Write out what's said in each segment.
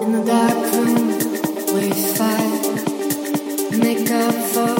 In the dark room, we fight, make up for.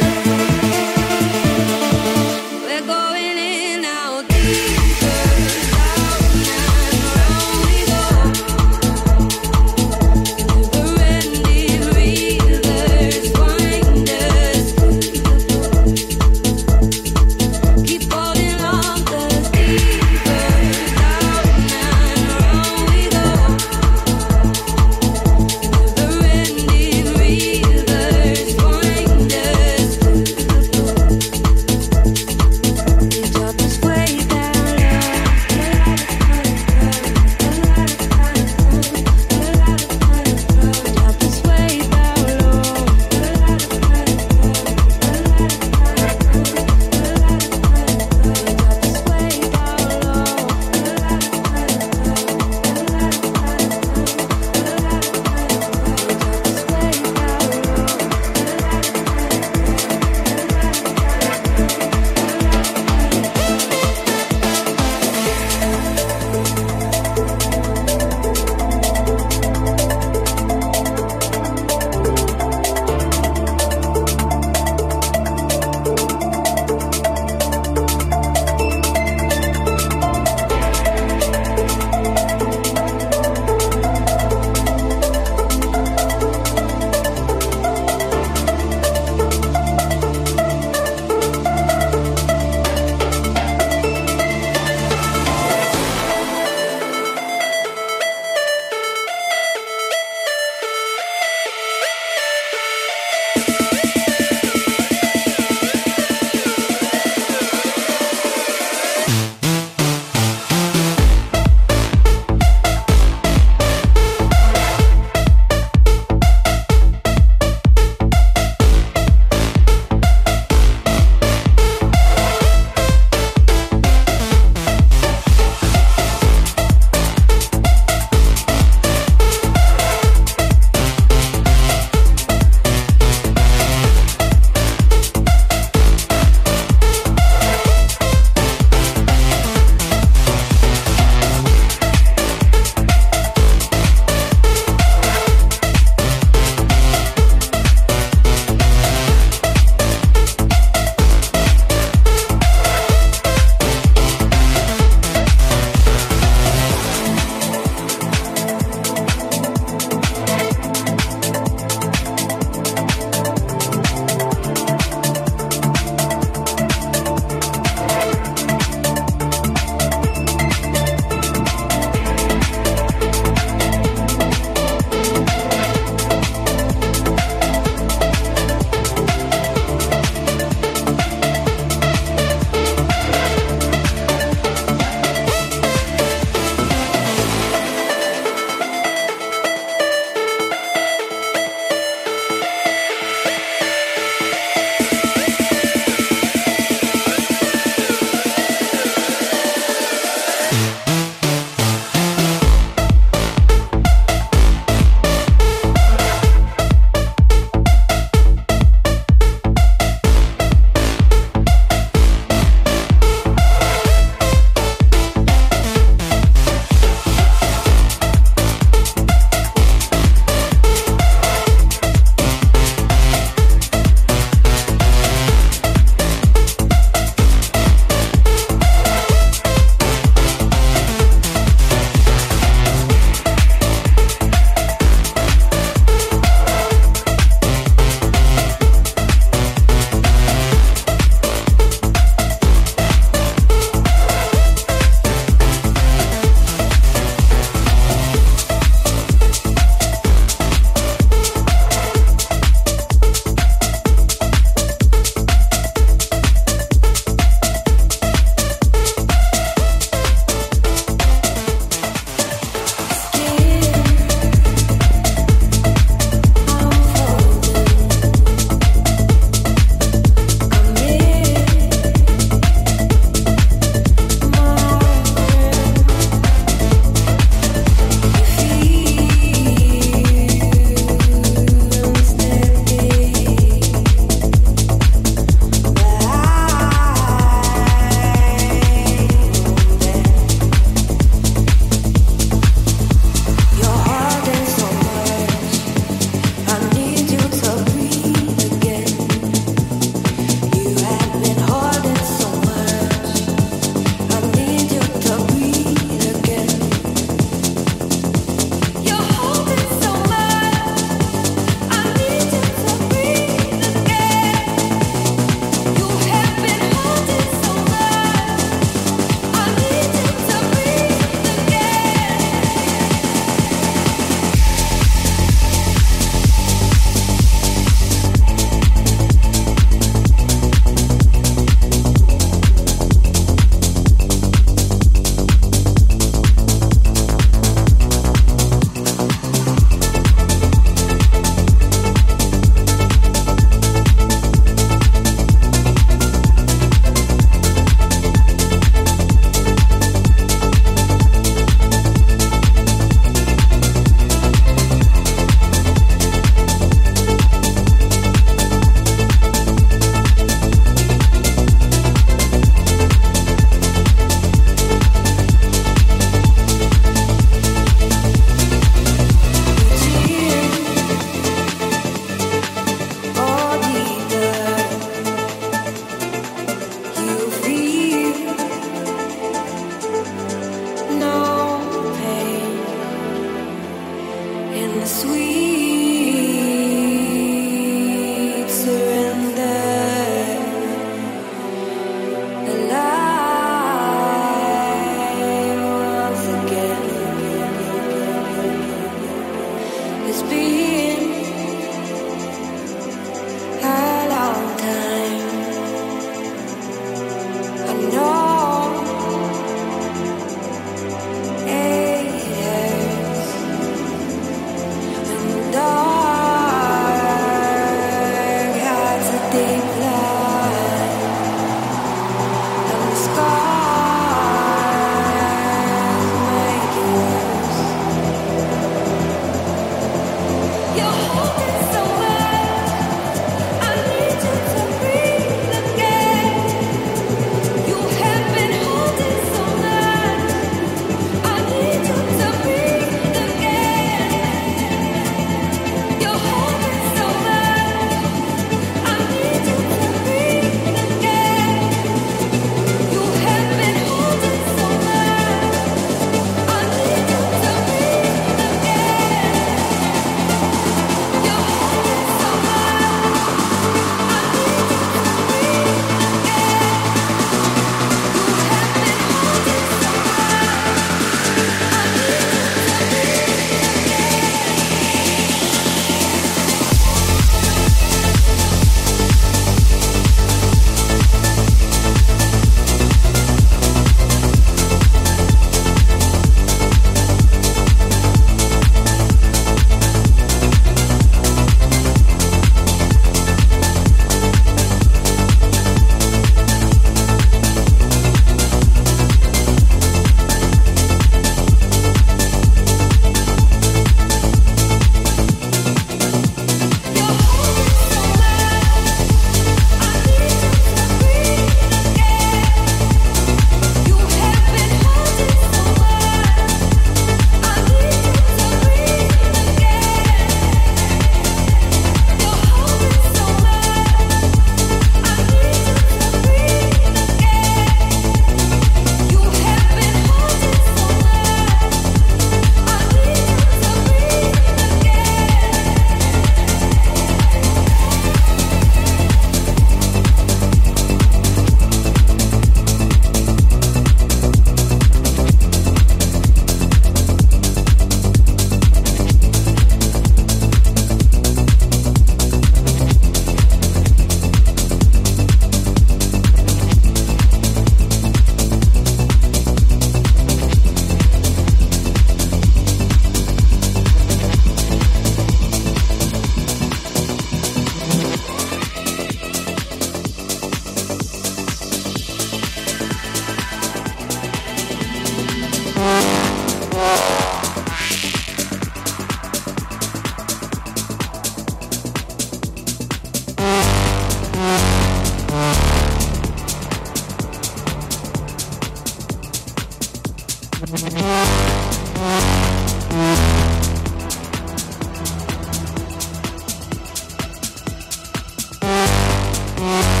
Bye.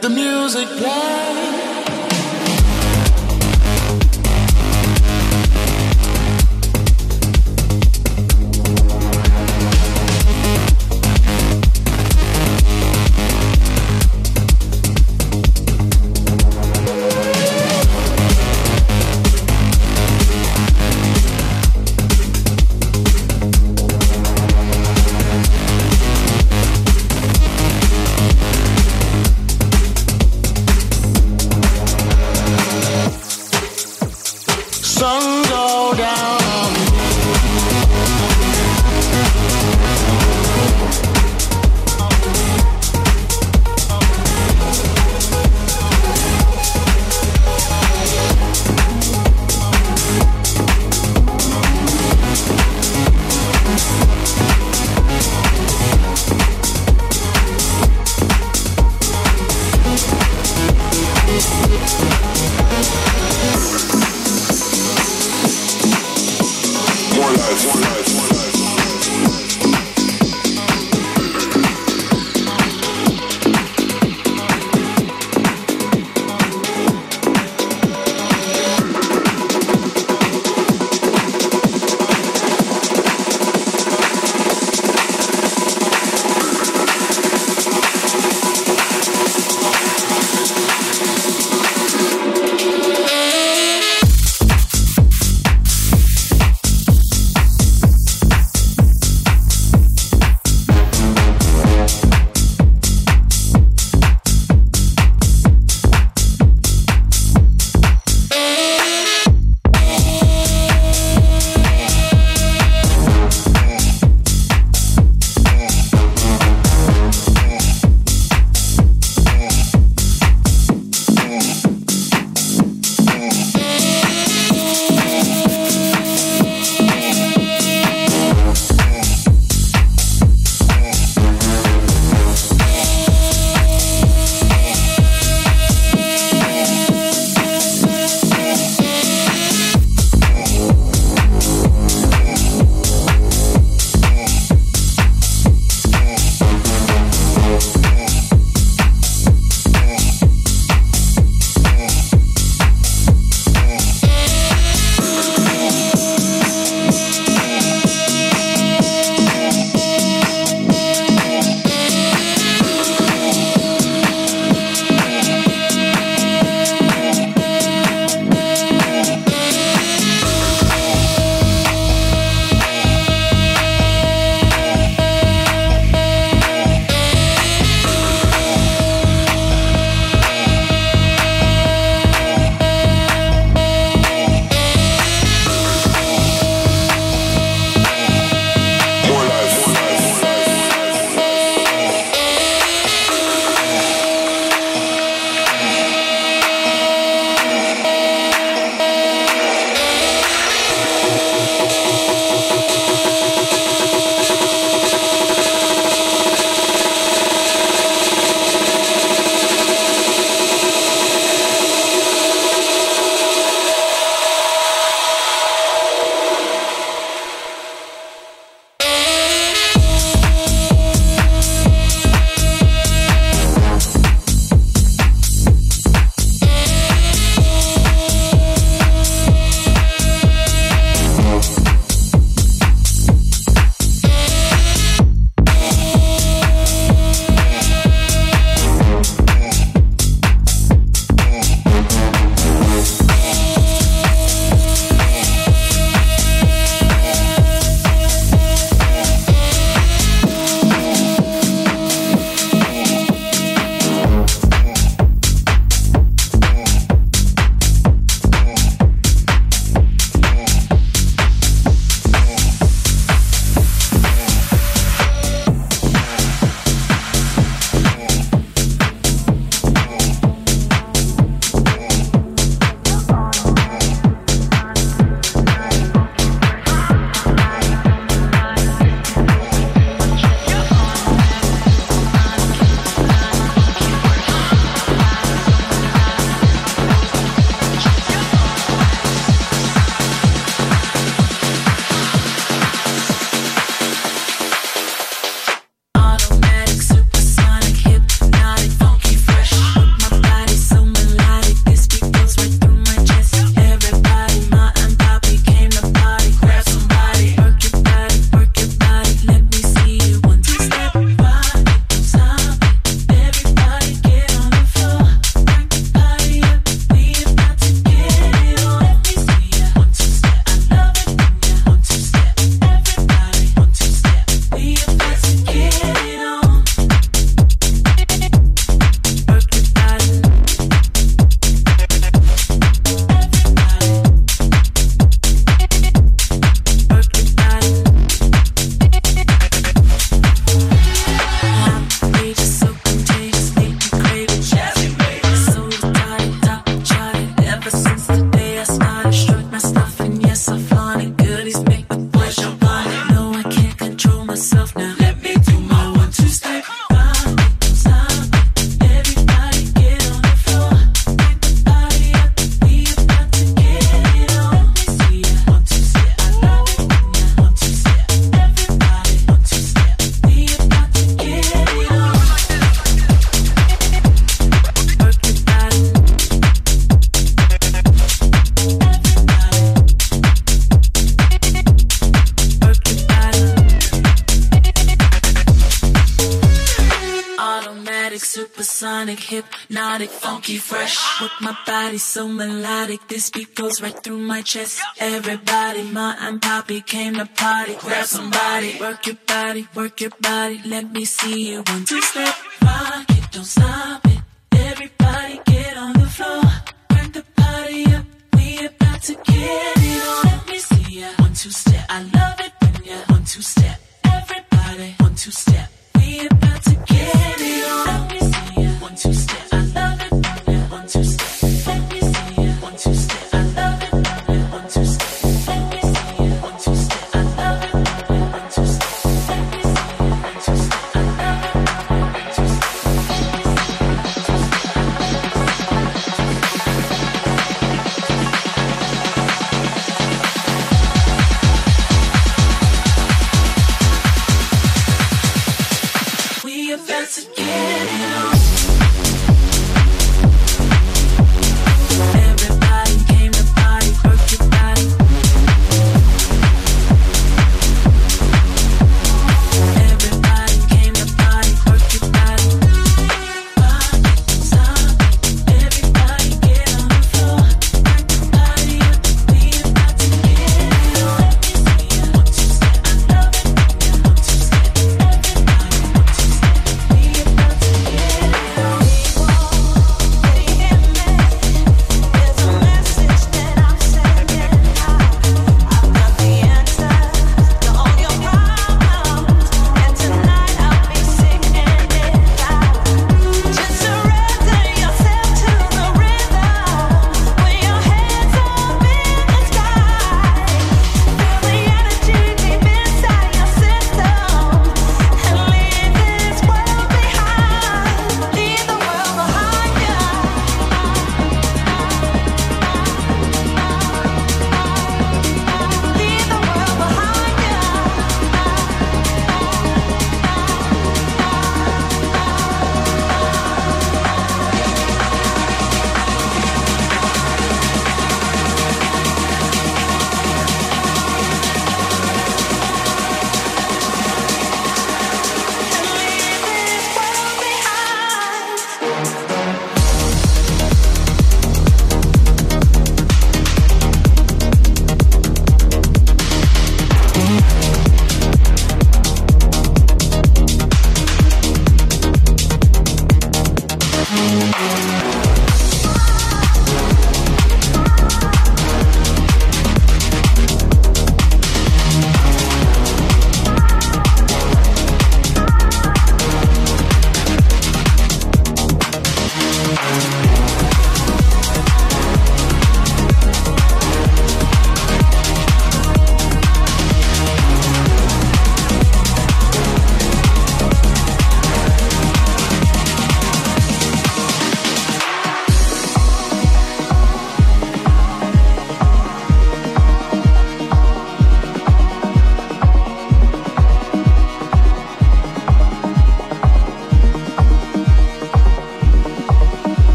The music play. So melodic, this beat goes right through my chest. Everybody, Ma and Poppy came to party. Grab somebody, work your body, work your body. Let me see you one two step, rock it, don't stop it. Everybody get on the floor, crank the party up. We about to get it on. Let me see ya one two step. I love it when ya one two step.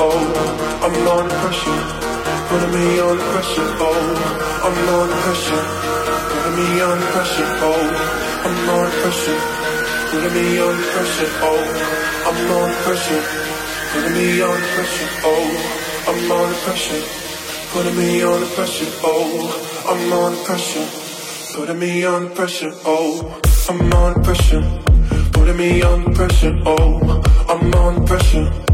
Oh, I'm under pressure. Putting me under pressure, oh, I'm under pressure. Putting me under pressure, oh, I'm under pressure. Putting me under pressure, oh, I'm under pressure. Putting me under pressure, oh, I'm under pressure. Putting me under pressure, oh, I'm under pressure. Putting me under pressure, oh, I'm under pressure. Putting me under pressure, oh, I'm under pressure.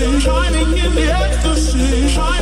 Shining in the ecstasy, shining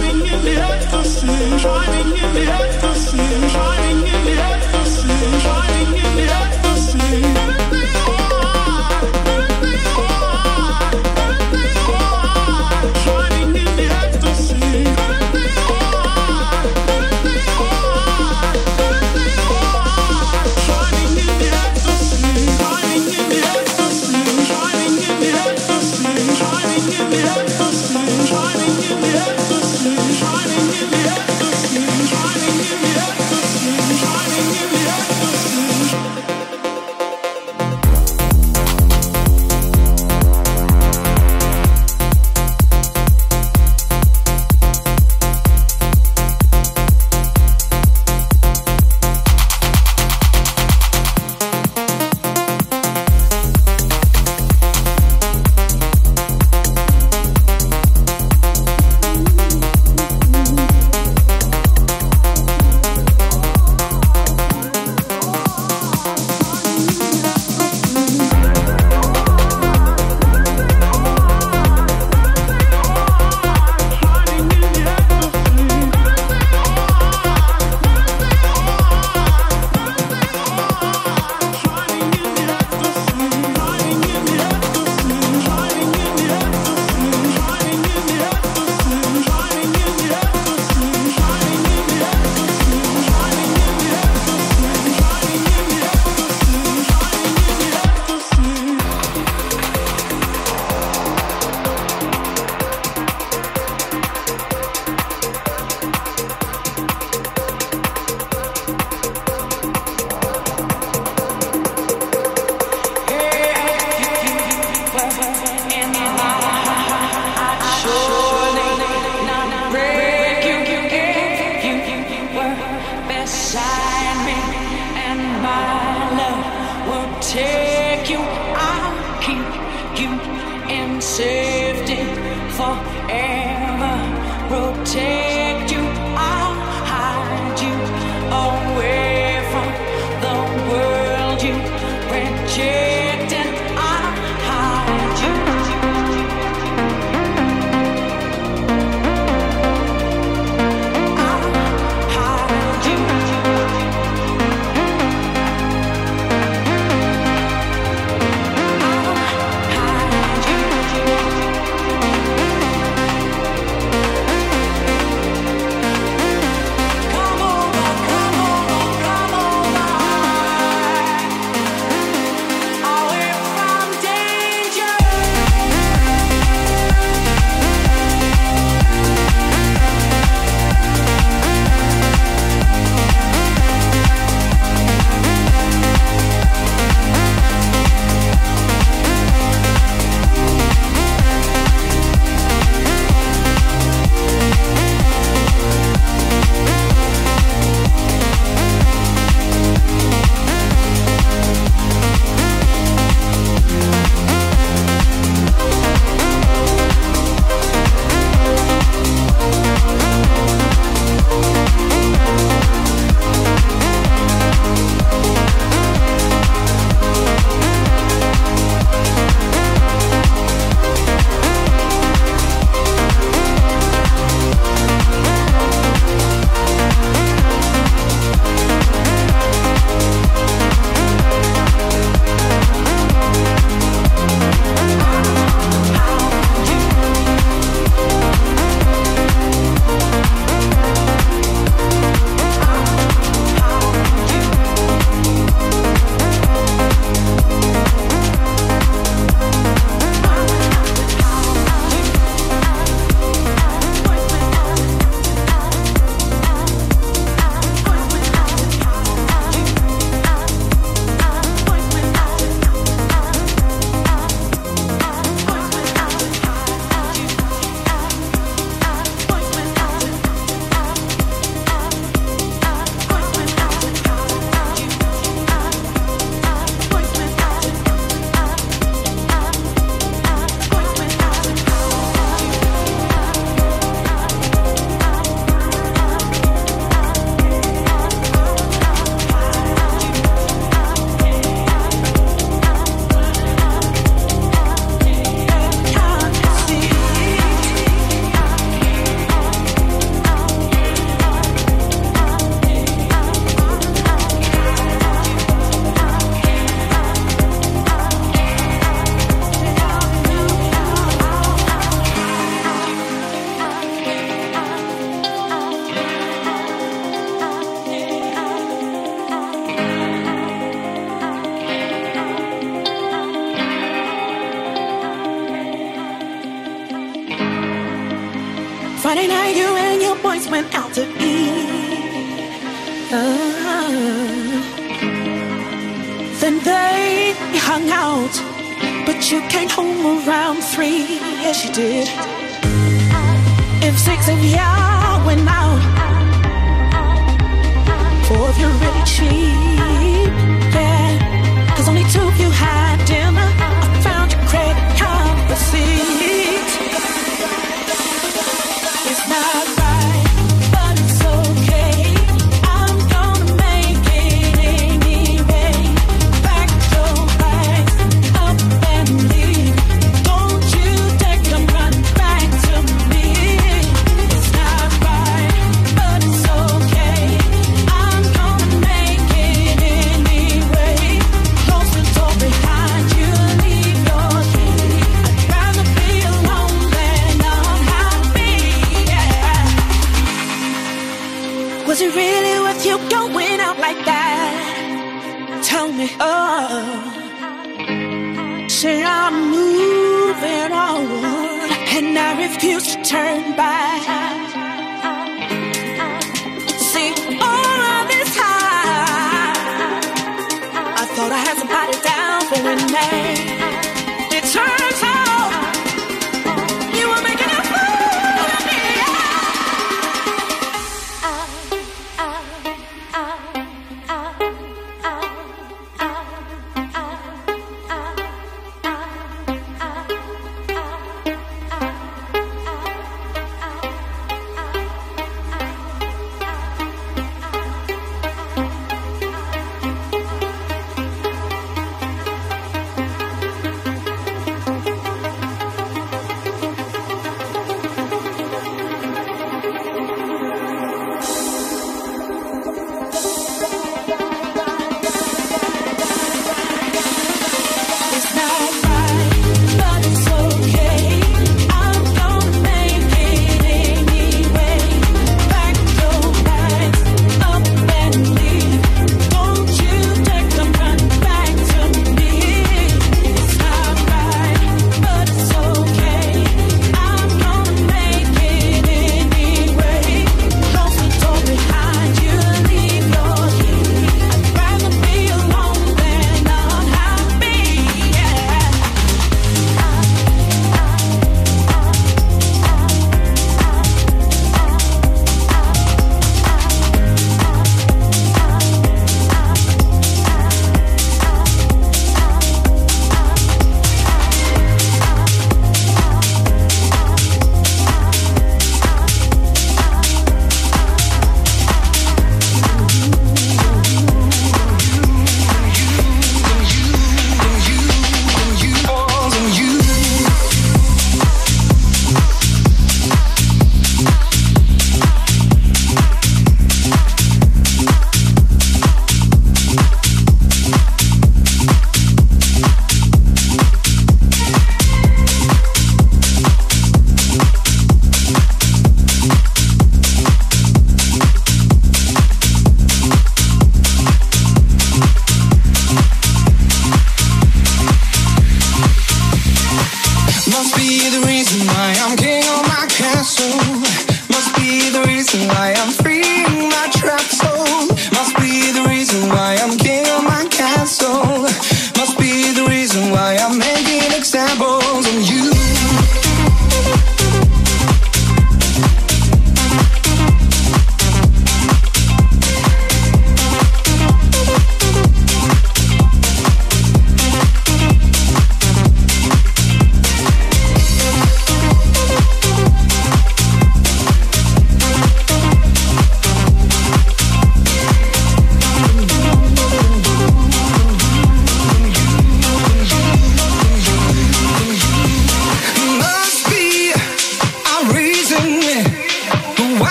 Then they hung out, but you came home around three, yes you did. If six of y'all went out, four of you really cheap. loving on, and I refuse to turn back. See, all of this time, I thought I had somebody down for a minute.